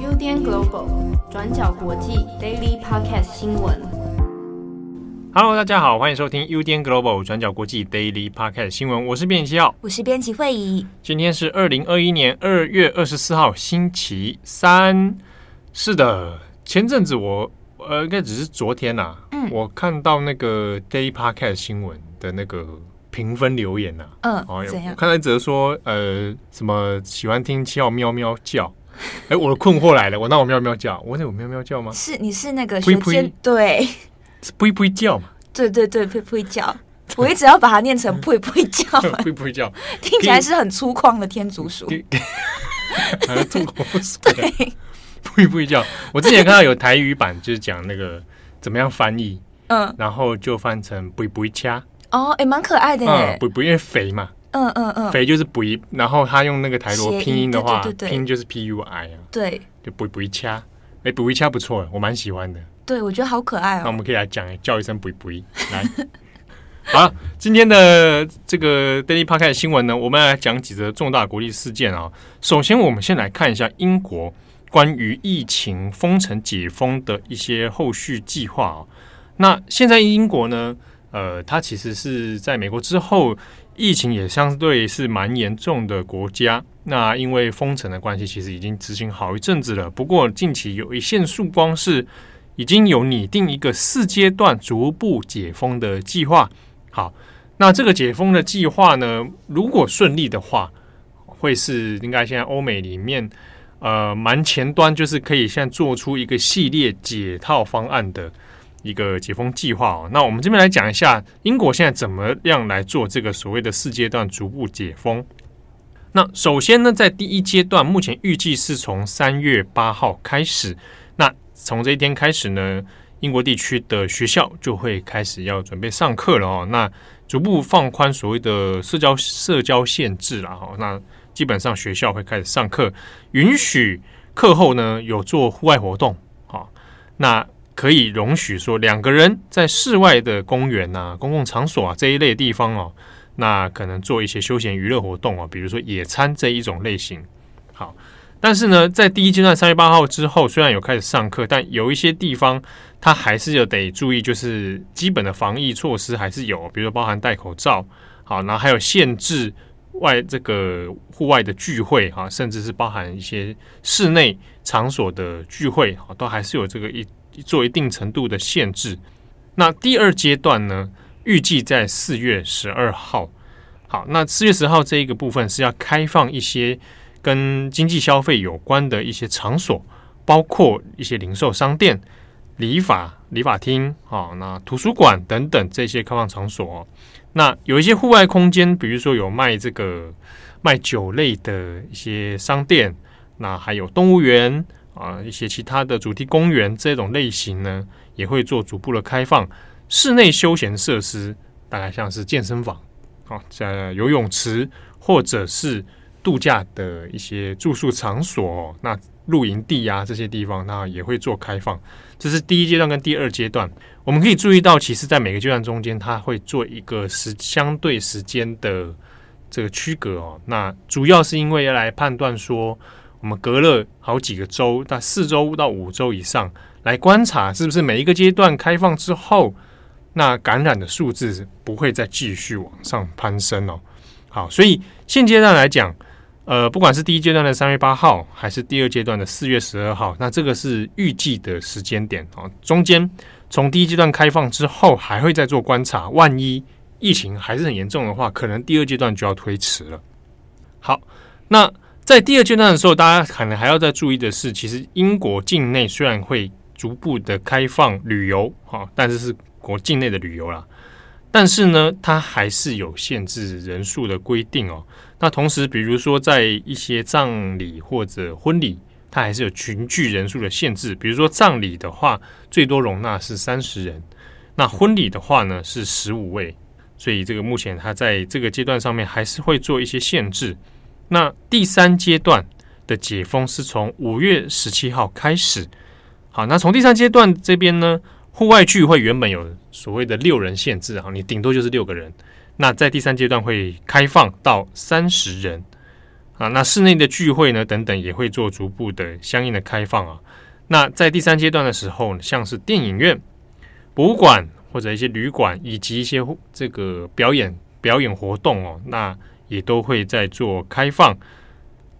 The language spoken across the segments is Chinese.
UDN Global 转角国际 Daily Podcast 新闻。Hello，大家好，欢迎收听 UDN Global 转角国际 Daily Podcast 新闻。我是编辑七号，我是编辑慧仪。今天是二零二一年二月二十四号，星期三。是的，前阵子我呃，应该只是昨天呐、啊，嗯，我看到那个 Daily Podcast 新闻的那个评分留言呐、啊，嗯，哦，怎样？我看到一则说，呃，什么喜欢听七号喵喵叫。哎，我的困惑来了，我那我喵喵叫，我那我喵喵叫吗？是，你是那个学尖对，是呸呸叫嘛？对对对，呸呸叫，我一直要把它念成呸呸叫，呸呸叫，听起来是很粗犷的天竺鼠，还是吐口水？对，呸呸叫。我之前看到有台语版，就是讲那个怎么样翻译，嗯，然后就翻成呸呸掐。哦，哎，蛮可爱的耶，不，不，因为肥嘛。嗯嗯嗯，肥就是不一，然后他用那个台罗拼音的话，拼就是 P U I 啊，对，就不不一掐，哎，不一掐不错，我蛮喜欢的。对，我觉得好可爱哦。那我们可以来讲，叫一声不一不一，来。好，今天的这个 Daily Podcast 新闻呢，我们来讲几则重大国际事件啊。首先，我们先来看一下英国关于疫情封城解封的一些后续计划啊。那现在英国呢，呃，它其实是在美国之后。疫情也相对是蛮严重的国家，那因为封城的关系，其实已经执行好一阵子了。不过近期有一线曙光，是已经有拟定一个四阶段逐步解封的计划。好，那这个解封的计划呢，如果顺利的话，会是应该现在欧美里面呃蛮前端，就是可以现在做出一个系列解套方案的。一个解封计划哦，那我们这边来讲一下英国现在怎么样来做这个所谓的四阶段逐步解封。那首先呢，在第一阶段，目前预计是从三月八号开始。那从这一天开始呢，英国地区的学校就会开始要准备上课了哦。那逐步放宽所谓的社交社交限制了哈。那基本上学校会开始上课，允许课后呢有做户外活动。啊，那。可以容许说两个人在室外的公园啊、公共场所啊这一类地方哦，那可能做一些休闲娱乐活动啊，比如说野餐这一种类型。好，但是呢，在第一阶段三月八号之后，虽然有开始上课，但有一些地方它还是要得注意，就是基本的防疫措施还是有，比如说包含戴口罩，好，然后还有限制外这个户外的聚会啊，甚至是包含一些室内场所的聚会啊，都还是有这个一。做一定程度的限制。那第二阶段呢，预计在四月十二号。好，那四月十号这一个部分是要开放一些跟经济消费有关的一些场所，包括一些零售商店、理发理发厅啊，那图书馆等等这些开放场所。那有一些户外空间，比如说有卖这个卖酒类的一些商店，那还有动物园。啊，一些其他的主题公园这种类型呢，也会做逐步的开放。室内休闲设施，大概像是健身房，啊，在游泳池或者是度假的一些住宿场所，那露营地啊这些地方，那也会做开放。这是第一阶段跟第二阶段，我们可以注意到，其实在每个阶段中间，它会做一个时相对时间的这个区隔哦。那主要是因为要来判断说。我们隔了好几个周，到四周到五周以上来观察，是不是每一个阶段开放之后，那感染的数字不会再继续往上攀升哦。好，所以现阶段来讲，呃，不管是第一阶段的三月八号，还是第二阶段的四月十二号，那这个是预计的时间点哦。中间从第一阶段开放之后，还会再做观察，万一疫情还是很严重的话，可能第二阶段就要推迟了。好，那。在第二阶段的时候，大家可能还要再注意的是，其实英国境内虽然会逐步的开放旅游，哈，但是是国境内的旅游啦。但是呢，它还是有限制人数的规定哦。那同时，比如说在一些葬礼或者婚礼，它还是有群聚人数的限制。比如说葬礼的话，最多容纳是三十人；那婚礼的话呢，是十五位。所以这个目前它在这个阶段上面还是会做一些限制。那第三阶段的解封是从五月十七号开始。好，那从第三阶段这边呢，户外聚会原本有所谓的六人限制啊，你顶多就是六个人。那在第三阶段会开放到三十人。啊。那室内的聚会呢，等等也会做逐步的相应的开放啊。那在第三阶段的时候，像是电影院、博物馆或者一些旅馆，以及一些这个表演表演活动哦，那也都会在做开放。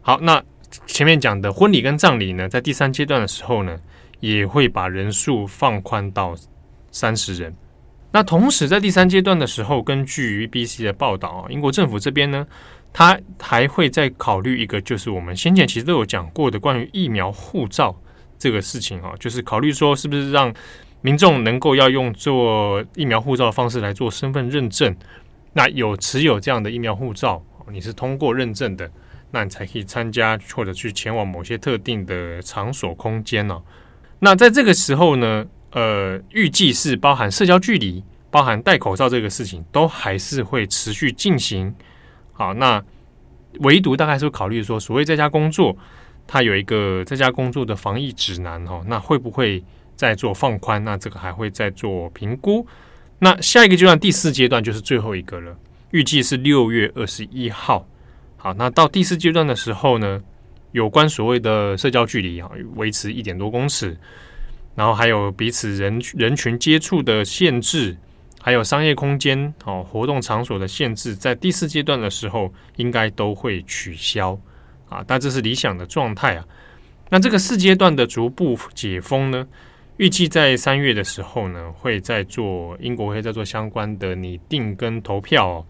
好，那前面讲的婚礼跟葬礼呢，在第三阶段的时候呢，也会把人数放宽到三十人。那同时在第三阶段的时候，根据 BBC 的报道啊，英国政府这边呢，他还会再考虑一个，就是我们先前其实都有讲过的关于疫苗护照。这个事情啊，就是考虑说，是不是让民众能够要用做疫苗护照的方式来做身份认证？那有持有这样的疫苗护照，你是通过认证的，那你才可以参加或者去前往某些特定的场所空间呢？那在这个时候呢，呃，预计是包含社交距离、包含戴口罩这个事情，都还是会持续进行。好，那唯独大概是会考虑说，所谓在家工作。它有一个在家工作的防疫指南哦，那会不会再做放宽？那这个还会再做评估。那下一个阶段，第四阶段就是最后一个了，预计是六月二十一号。好，那到第四阶段的时候呢，有关所谓的社交距离啊，维持一点多公尺，然后还有彼此人人群接触的限制，还有商业空间哦活动场所的限制，在第四阶段的时候应该都会取消。啊，但这是理想的状态啊。那这个四阶段的逐步解封呢，预计在三月的时候呢，会再做英国会再做相关的拟定跟投票哦。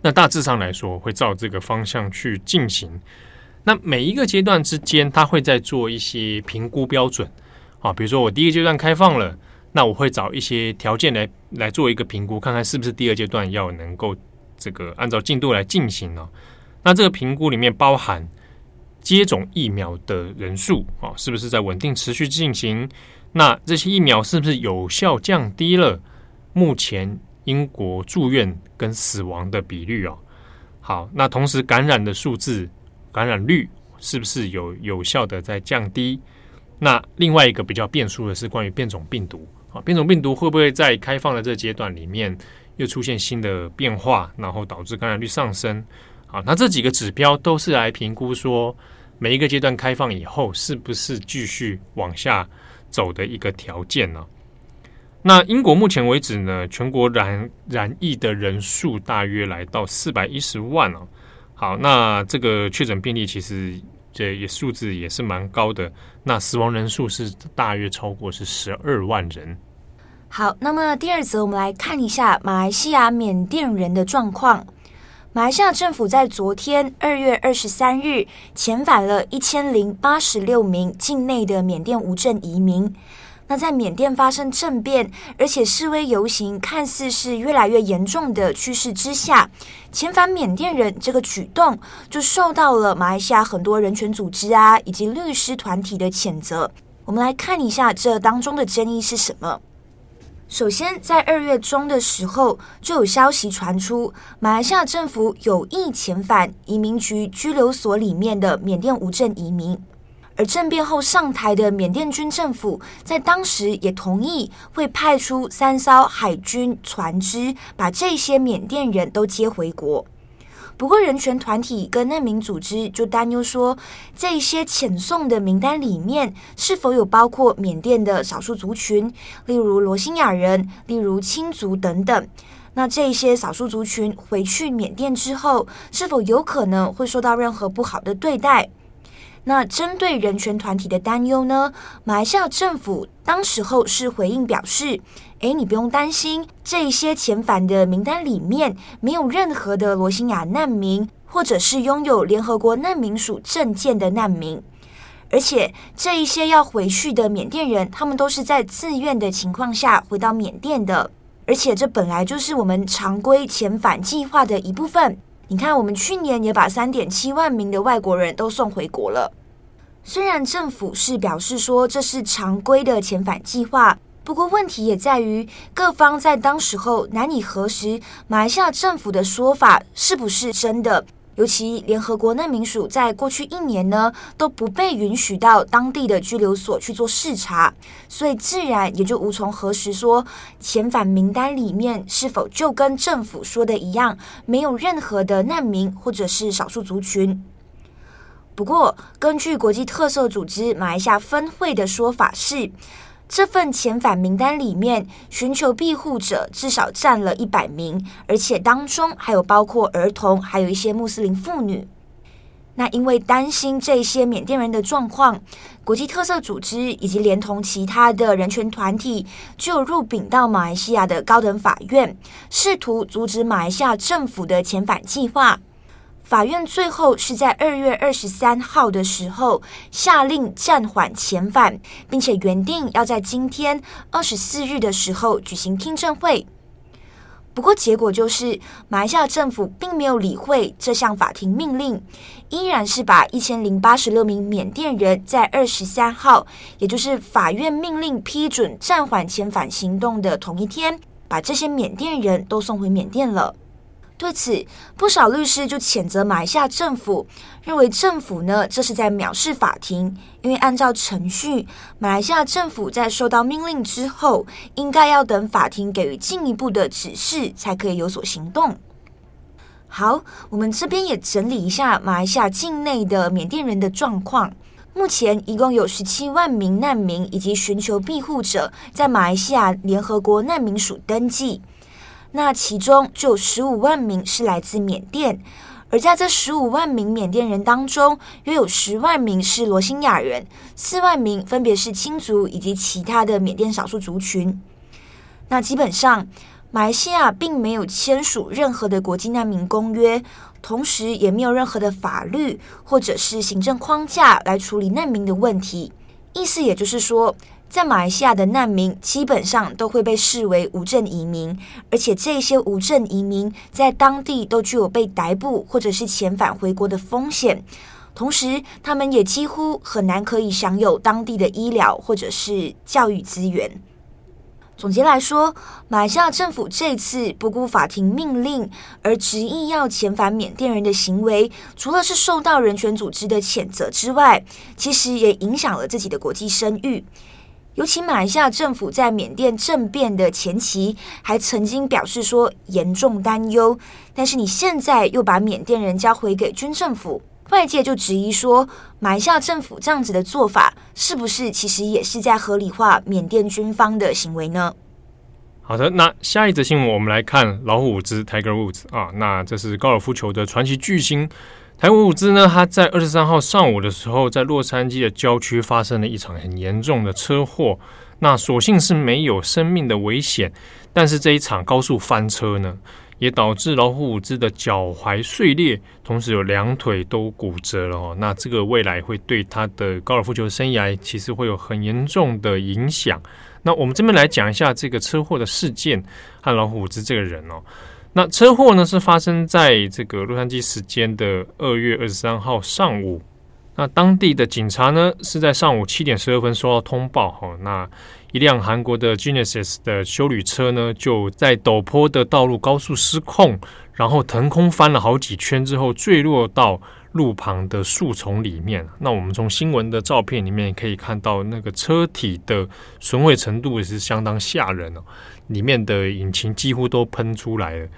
那大致上来说，会照这个方向去进行。那每一个阶段之间，它会再做一些评估标准啊。比如说，我第一个阶段开放了，那我会找一些条件来来做一个评估，看看是不是第二阶段要能够这个按照进度来进行呢？那这个评估里面包含接种疫苗的人数啊，是不是在稳定持续进行？那这些疫苗是不是有效降低了目前英国住院跟死亡的比率啊？好，那同时感染的数字、感染率是不是有有效的在降低？那另外一个比较变数的是关于变种病毒啊，变种病毒会不会在开放的这阶段里面又出现新的变化，然后导致感染率上升？好，那这几个指标都是来评估说每一个阶段开放以后是不是继续往下走的一个条件呢？那英国目前为止呢，全国染染疫的人数大约来到四百一十万哦。好，那这个确诊病例其实这也数字也是蛮高的。那死亡人数是大约超过是十二万人。好，那么第二则我们来看一下马来西亚缅甸人的状况。马来西亚政府在昨天二月二十三日遣返了一千零八十六名境内的缅甸无证移民。那在缅甸发生政变，而且示威游行看似是越来越严重的趋势之下，遣返缅甸人这个举动就受到了马来西亚很多人权组织啊以及律师团体的谴责。我们来看一下这当中的争议是什么。首先，在二月中的时候，就有消息传出，马来西亚政府有意遣返移民局拘留所里面的缅甸无证移民，而政变后上台的缅甸军政府在当时也同意会派出三艘海军船只，把这些缅甸人都接回国。不过，人权团体跟难民组织就担忧说，这些遣送的名单里面是否有包括缅甸的少数族群，例如罗兴亚人、例如青族等等。那这些少数族群回去缅甸之后，是否有可能会受到任何不好的对待？那针对人权团体的担忧呢？马来西亚政府当时候是回应表示：“诶，你不用担心，这一些遣返的名单里面没有任何的罗兴亚难民，或者是拥有联合国难民署证件的难民。而且这一些要回去的缅甸人，他们都是在自愿的情况下回到缅甸的。而且这本来就是我们常规遣返计划的一部分。”你看，我们去年也把三点七万名的外国人都送回国了。虽然政府是表示说这是常规的遣返计划，不过问题也在于各方在当时候难以核实马来西亚政府的说法是不是真的。尤其联合国难民署在过去一年呢都不被允许到当地的拘留所去做视察，所以自然也就无从核实说遣返名单里面是否就跟政府说的一样，没有任何的难民或者是少数族群。不过，根据国际特色组织马来西亚分会的说法是，这份遣返名单里面寻求庇护者至少占了一百名，而且当中还有包括儿童，还有一些穆斯林妇女。那因为担心这些缅甸人的状况，国际特色组织以及连同其他的人权团体就入禀到马来西亚的高等法院，试图阻止马来西亚政府的遣返计划。法院最后是在二月二十三号的时候下令暂缓遣返，并且原定要在今天二十四日的时候举行听证会。不过结果就是，马来西亚政府并没有理会这项法庭命令，依然是把一千零八十六名缅甸人在二十三号，也就是法院命令批准暂缓遣返行动的同一天，把这些缅甸人都送回缅甸了。对此，不少律师就谴责马来西亚政府，认为政府呢这是在藐视法庭，因为按照程序，马来西亚政府在收到命令之后，应该要等法庭给予进一步的指示，才可以有所行动。好，我们这边也整理一下马来西亚境内的缅甸人的状况，目前一共有十七万名难民以及寻求庇护者在马来西亚联合国难民署登记。那其中就有十五万名是来自缅甸，而在这十五万名缅甸人当中，约有十万名是罗兴亚人，四万名分别是青族以及其他的缅甸少数族群。那基本上，马来西亚并没有签署任何的国际难民公约，同时也没有任何的法律或者是行政框架来处理难民的问题。意思也就是说，在马来西亚的难民基本上都会被视为无证移民，而且这些无证移民在当地都具有被逮捕或者是遣返回国的风险，同时他们也几乎很难可以享有当地的医疗或者是教育资源。总结来说，马来西亚政府这次不顾法庭命令而执意要遣返缅甸人的行为，除了是受到人权组织的谴责之外，其实也影响了自己的国际声誉。尤其马来西亚政府在缅甸政变的前期，还曾经表示说严重担忧，但是你现在又把缅甸人交回给军政府，外界就质疑说，马来西亚政府这样子的做法，是不是其实也是在合理化缅甸军方的行为呢？好的，那下一则新闻我们来看老虎伍兹 （Tiger Woods） 啊，那这是高尔夫球的传奇巨星。台湾伍兹呢，他在二十三号上午的时候，在洛杉矶的郊区发生了一场很严重的车祸。那所幸是没有生命的危险，但是这一场高速翻车呢，也导致老虎伍兹的脚踝碎裂，同时有两腿都骨折了哦。那这个未来会对他的高尔夫球生涯其实会有很严重的影响。那我们这边来讲一下这个车祸的事件和老虎伍兹这个人哦。那车祸呢，是发生在这个洛杉矶时间的二月二十三号上午。那当地的警察呢，是在上午七点十二分收到通报，哈，那一辆韩国的 Genesis 的修旅车呢，就在陡坡的道路高速失控，然后腾空翻了好几圈之后，坠落到路旁的树丛里面。那我们从新闻的照片里面可以看到，那个车体的损毁程度也是相当吓人哦。里面的引擎几乎都喷出来了。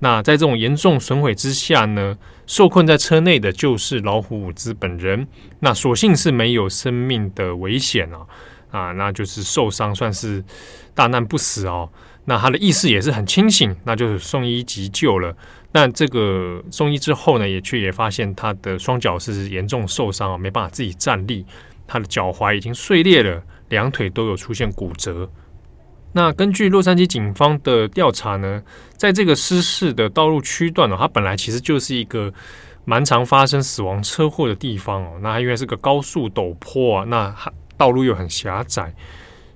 那在这种严重损毁之下呢，受困在车内的就是老虎伍兹本人。那所幸是没有生命的危险啊，啊，那就是受伤算是大难不死哦。那他的意识也是很清醒，那就是送医急救了。但这个送医之后呢，也却也发现他的双脚是严重受伤啊，没办法自己站立，他的脚踝已经碎裂了，两腿都有出现骨折。那根据洛杉矶警方的调查呢，在这个失事的道路区段呢，它本来其实就是一个蛮常发生死亡车祸的地方哦。那因为是个高速陡坡啊，那道路又很狭窄，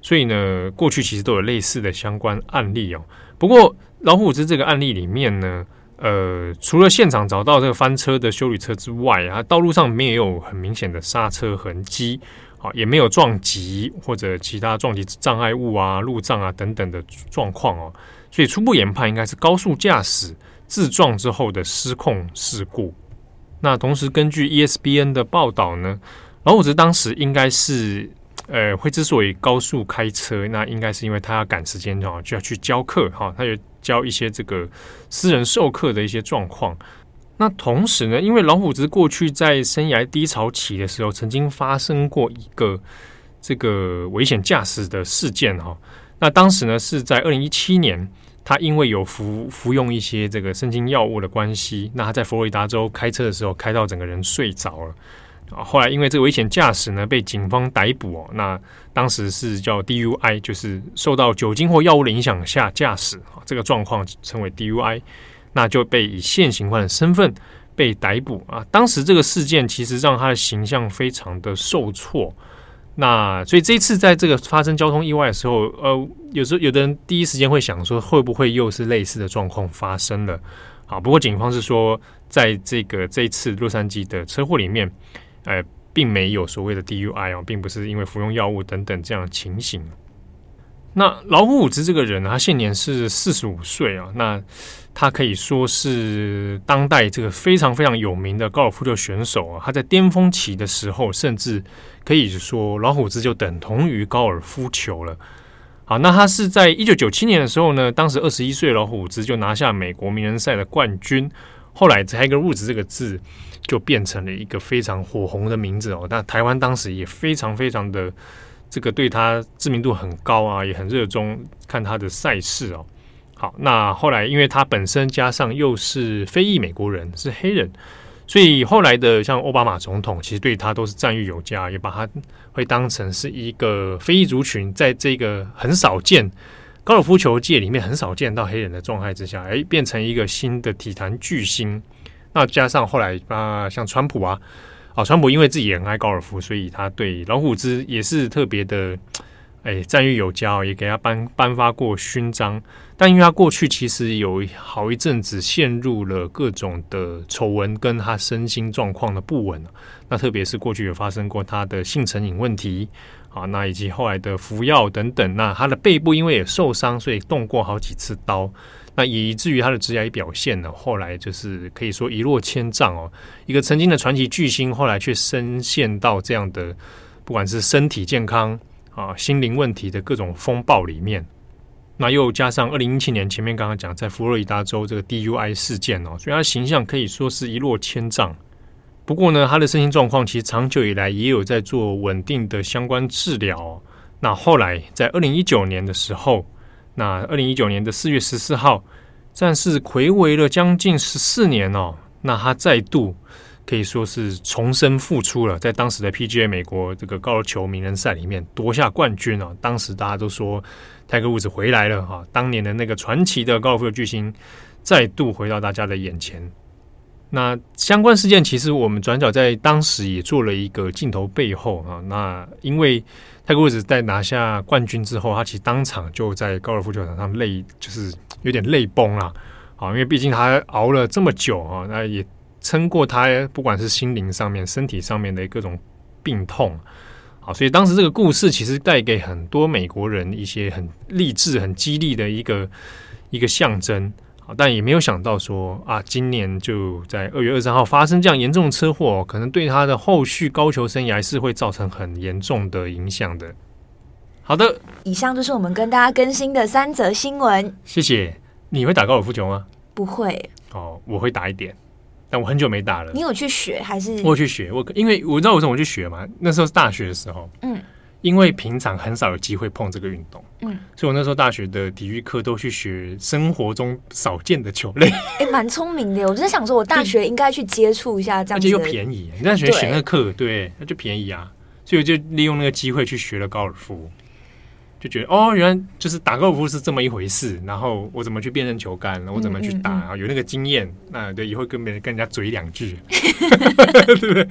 所以呢，过去其实都有类似的相关案例哦。不过老虎伍兹这个案例里面呢，呃，除了现场找到这个翻车的修理车之外啊，道路上没有很明显的刹车痕迹。啊，也没有撞击或者其他撞击障碍物啊、路障啊等等的状况哦，所以初步研判应该是高速驾驶自撞之后的失控事故。那同时根据 ESPN 的报道呢，老虎子当时应该是呃会之所以高速开车，那应该是因为他要赶时间哦，就要去教课哈，他有教一些这个私人授课的一些状况。那同时呢，因为老虎子过去在生涯低潮期的时候，曾经发生过一个这个危险驾驶的事件哈。那当时呢是在二零一七年，他因为有服服用一些这个神经药物的关系，那他在佛罗里达州开车的时候开到整个人睡着了啊。后来因为这个危险驾驶呢被警方逮捕哦，那当时是叫 DUI，就是受到酒精或药物的影响下驾驶啊，这个状况称为 DUI。那就被以现行犯的身份被逮捕啊！当时这个事件其实让他的形象非常的受挫。那所以这一次在这个发生交通意外的时候，呃，有时候有的人第一时间会想说，会不会又是类似的状况发生了？啊，不过警方是说，在这个这一次洛杉矶的车祸里面，呃，并没有所谓的 DUI 哦，并不是因为服用药物等等这样的情形。那老虎伍兹这个人呢，他现年是四十五岁啊，那。他可以说是当代这个非常非常有名的高尔夫球选手啊！他在巅峰期的时候，甚至可以说老虎兹就等同于高尔夫球了。好，那他是在一九九七年的时候呢，当时二十一岁老虎兹就拿下美国名人赛的冠军。后来 Tiger Woods 这个字就变成了一个非常火红的名字哦。但台湾当时也非常非常的这个对他知名度很高啊，也很热衷看他的赛事哦。好，那后来因为他本身加上又是非裔美国人，是黑人，所以后来的像奥巴马总统其实对他都是赞誉有加，也把他会当成是一个非裔族群，在这个很少见高尔夫球界里面很少见到黑人的状态之下，哎，变成一个新的体坛巨星。那加上后来啊，像川普啊，啊，川普因为自己也很爱高尔夫，所以他对老虎兹也是特别的。哎，赞誉有加，也给他颁颁发过勋章。但因为他过去其实有好一阵子陷入了各种的丑闻，跟他身心状况的不稳。那特别是过去有发生过他的性成瘾问题啊，那以及后来的服药等等。那他的背部因为也受伤，所以动过好几次刀。那以至于他的职业表现呢，后来就是可以说一落千丈哦。一个曾经的传奇巨星，后来却深陷到这样的，不管是身体健康。啊，心灵问题的各种风暴里面，那又加上二零一七年前面刚刚讲在佛罗里达州这个 DUI 事件哦，所以他形象可以说是一落千丈。不过呢，他的身心状况其实长久以来也有在做稳定的相关治疗。那后来在二零一九年的时候，那二零一九年的四月十四号，战事睽违了将近十四年哦，那他再度。可以说是重生复出了，在当时的 PGA 美国这个高尔夫球名人赛里面夺下冠军哦！当时大家都说泰格伍兹回来了哈，当年的那个传奇的高尔夫球巨星再度回到大家的眼前。那相关事件其实我们转角在当时也做了一个镜头背后啊。那因为泰格伍兹在拿下冠军之后，他其实当场就在高尔夫球场上泪就是有点泪崩了啊，因为毕竟他熬了这么久啊，那也。撑过他，不管是心灵上面、身体上面的各种病痛，好，所以当时这个故事其实带给很多美国人一些很励志、很激励的一个一个象征，但也没有想到说啊，今年就在二月二十三号发生这样严重的车祸，可能对他的后续高球生涯是会造成很严重的影响的。好的，以上就是我们跟大家更新的三则新闻。谢谢。你会打高尔夫球吗？不会。哦，我会打一点。但我很久没打了。你有去学还是？我有去学，我因为我知道为什么我去学嘛。那时候是大学的时候，嗯，因为平常很少有机会碰这个运动，嗯，所以我那时候大学的体育课都去学生活中少见的球类。哎、欸，蛮聪明的，我真的想说，我大学应该去接触一下这样子，而且又便宜。你大学选那个课，对，那就便宜啊，所以我就利用那个机会去学了高尔夫。就觉得哦，原来就是打高尔夫是这么一回事。然后我怎么去辨认球杆，我怎么去打，嗯嗯嗯、有那个经验，那对以后跟别人跟人家嘴两句，对不对？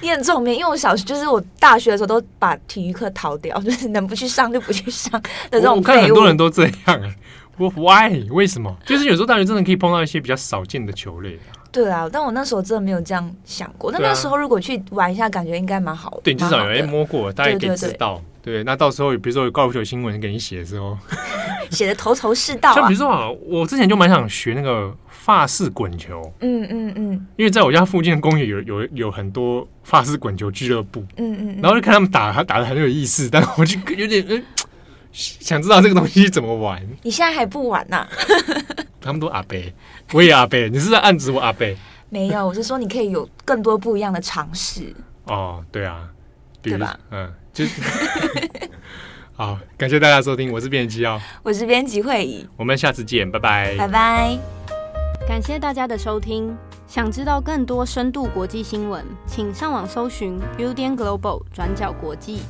你很聪明，因为我小学就是我大学的时候都把体育课逃掉，就是能不去上就不去上的这种。我看很多人都这样，我 why 为什么？就是有时候大学真的可以碰到一些比较少见的球类啊。对啊，但我那时候真的没有这样想过。那那时候如果去玩一下，感觉应该蛮好的。对，至少有人摸过，大家可以知道。对，那到时候比如说有高尔夫球新闻给你写的时候，写的头头是道啊。像比如说啊，我之前就蛮想学那个法式滚球，嗯嗯嗯，因为在我家附近的公园有有有很多法式滚球俱乐部，嗯嗯，然后就看他们打，他打的很有意思，但我就有点嗯，想知道这个东西怎么玩。你现在还不玩呐？他们都阿伯，我也阿伯，你是在暗指我阿伯？没有，我是说你可以有更多不一样的尝试。哦，对啊，对吧？嗯，就是。好，感谢大家收听，我是编辑哦，我是编辑会议，我们下次见，拜拜，拜拜。感谢大家的收听，想知道更多深度国际新闻，请上网搜寻 Udan Global 转角国际。